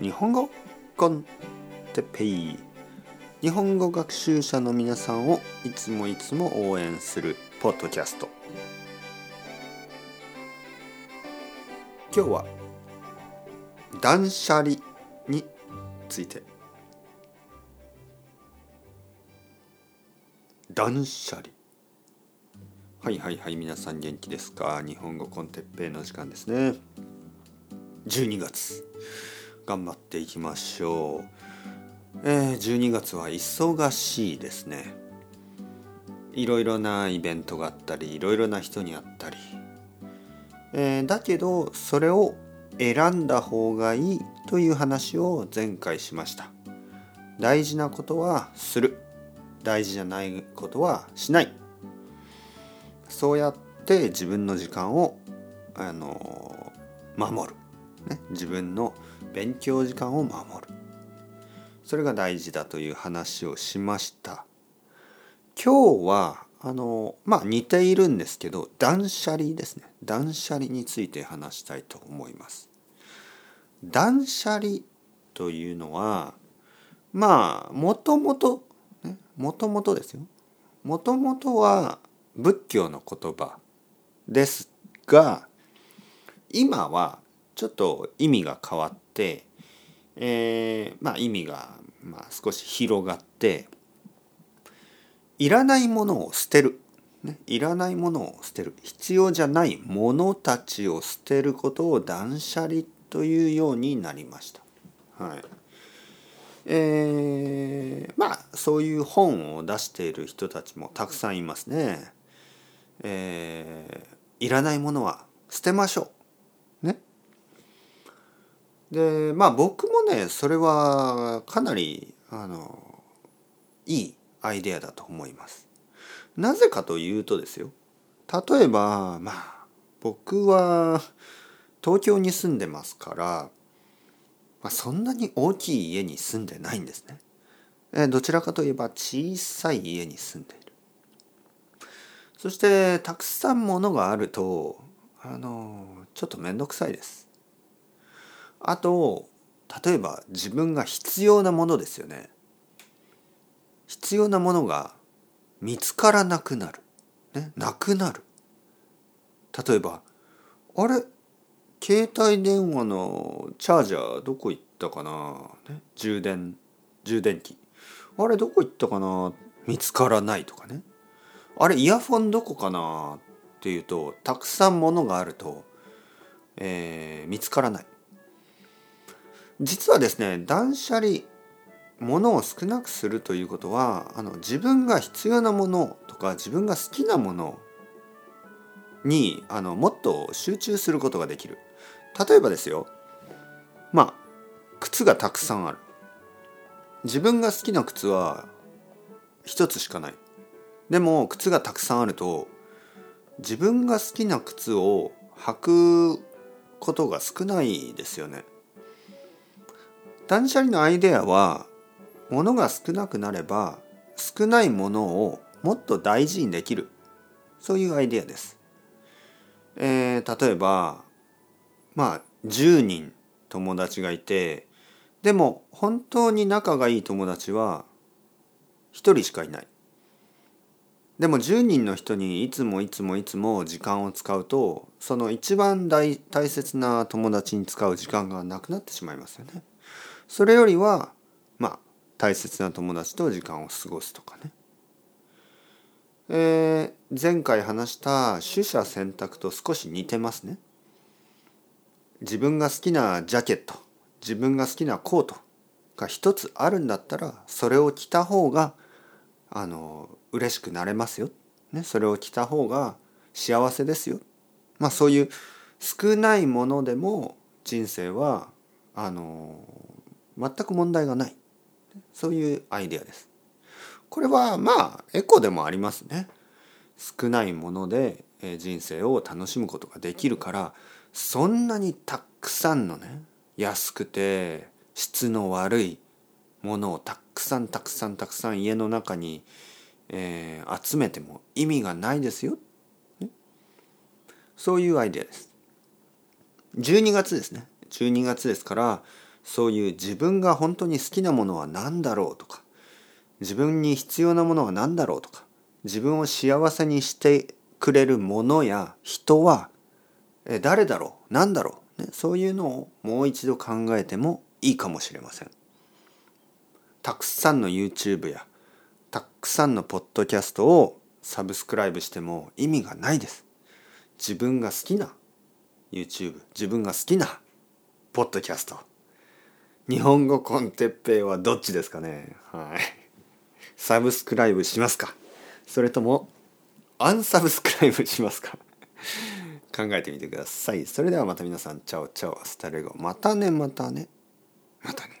日本語コンテペイ。日本語学習者の皆さんをいつもいつも応援するポッドキャスト。今日は断捨離について。断捨離。はいはいはい皆さん元気ですか？日本語コンテッペイの時間ですね。12月。頑張っていきましょう。えー、12月は忙しいですね。いろいろなイベントがあったりいろいろな人に会ったり、えー、だけどそれを選んだ方がいいという話を前回しました。大事なことはする。大事じゃないことはしない。そうやって自分の時間をあの守る、ね、自分の勉強時間を守る。それが大事だという話をしました。今日はあのまあ似ているんですけど断捨離ですね。断捨離について話したいと思います。断捨離というのはまあもともともともとですよ。もともとは仏教の言葉ですが今はちょっと意味が変わって、えー、まあ意味がまあ少し広がっていらないものを捨てる、ね、いらないものを捨てる必要じゃないものたちを捨てることを断捨離というようになりました。はいえー、まあそういう本を出している人たちもたくさんいますね。えー、いらないものは捨てましょう。でまあ僕もねそれはかなりあのいいアイデアだと思います。なぜかというとですよ例えばまあ僕は東京に住んでますから、まあ、そんなに大きい家に住んでないんですね。えどちらかといえば小さい家に住んでいる。そしてたくさんものがあるとあのちょっと面倒くさいです。あと例えば自分が必要なものですよね。必要なものが見つからなくなる。ね、なくなる。例えばあれ？携帯電話のチャージャーどこ行ったかな、ね、充電充電器。あれどこ行ったかな？見つからないとかね。あれイヤフォンどこかな？っていうとたくさんものがあると、えー、見つからない。実はですね断捨離ものを少なくするということはあの自分が必要なものとか自分が好きなものにあのもっと集中することができる。例えばですよまあ靴がたくさんある。自分が好きな靴は一つしかない。でも靴がたくさんあると自分が好きな靴を履くことが少ないですよね。断捨離のアイデアは物が少なくなれば少ないものをもっと大事にできるそういうアイデアです。えー、例えばまあ10人友達がいてでも本当に仲がいい友達は1人しかいない。でも10人の人にいつもいつもいつも時間を使うとその一番大大切な友達に使う時間がなくなってしまいますよね。それよりはまあ大切な友達と時間を過ごすとかね。えー、前回話した取捨選択と少し似てますね。自分が好きなジャケット自分が好きなコートが一つあるんだったらそれを着た方があの嬉しくなれますよ、ね、それを着た方が幸せですよまあそういう少ないものでも人生はあの全く問題がない。そういうアイデアです。これはまあエコでもありますね。少ないもので人生を楽しむことができるからそんなにたくさんのね安くて質の悪いものをたくさんたくさんたくさん家の中にえー、集めても意味がないですよ、ね、そういうアイデアです。12月ですね。12月ですからそういう自分が本当に好きなものは何だろうとか自分に必要なものは何だろうとか自分を幸せにしてくれるものや人は誰だろう何だろう、ね、そういうのをもう一度考えてもいいかもしれません。たくさんの YouTube やたくさんのポッドキャストを subscribe しても意味がないです。自分が好きな YouTube 自分が好きなポッドキャスト日本語 con Teppei はどっちですかね？はい。 subscribe しますか？それとも unsubscribe しますか？考えてみてください。それではまた皆さん chao chao hasta luego。またねまたね。またね。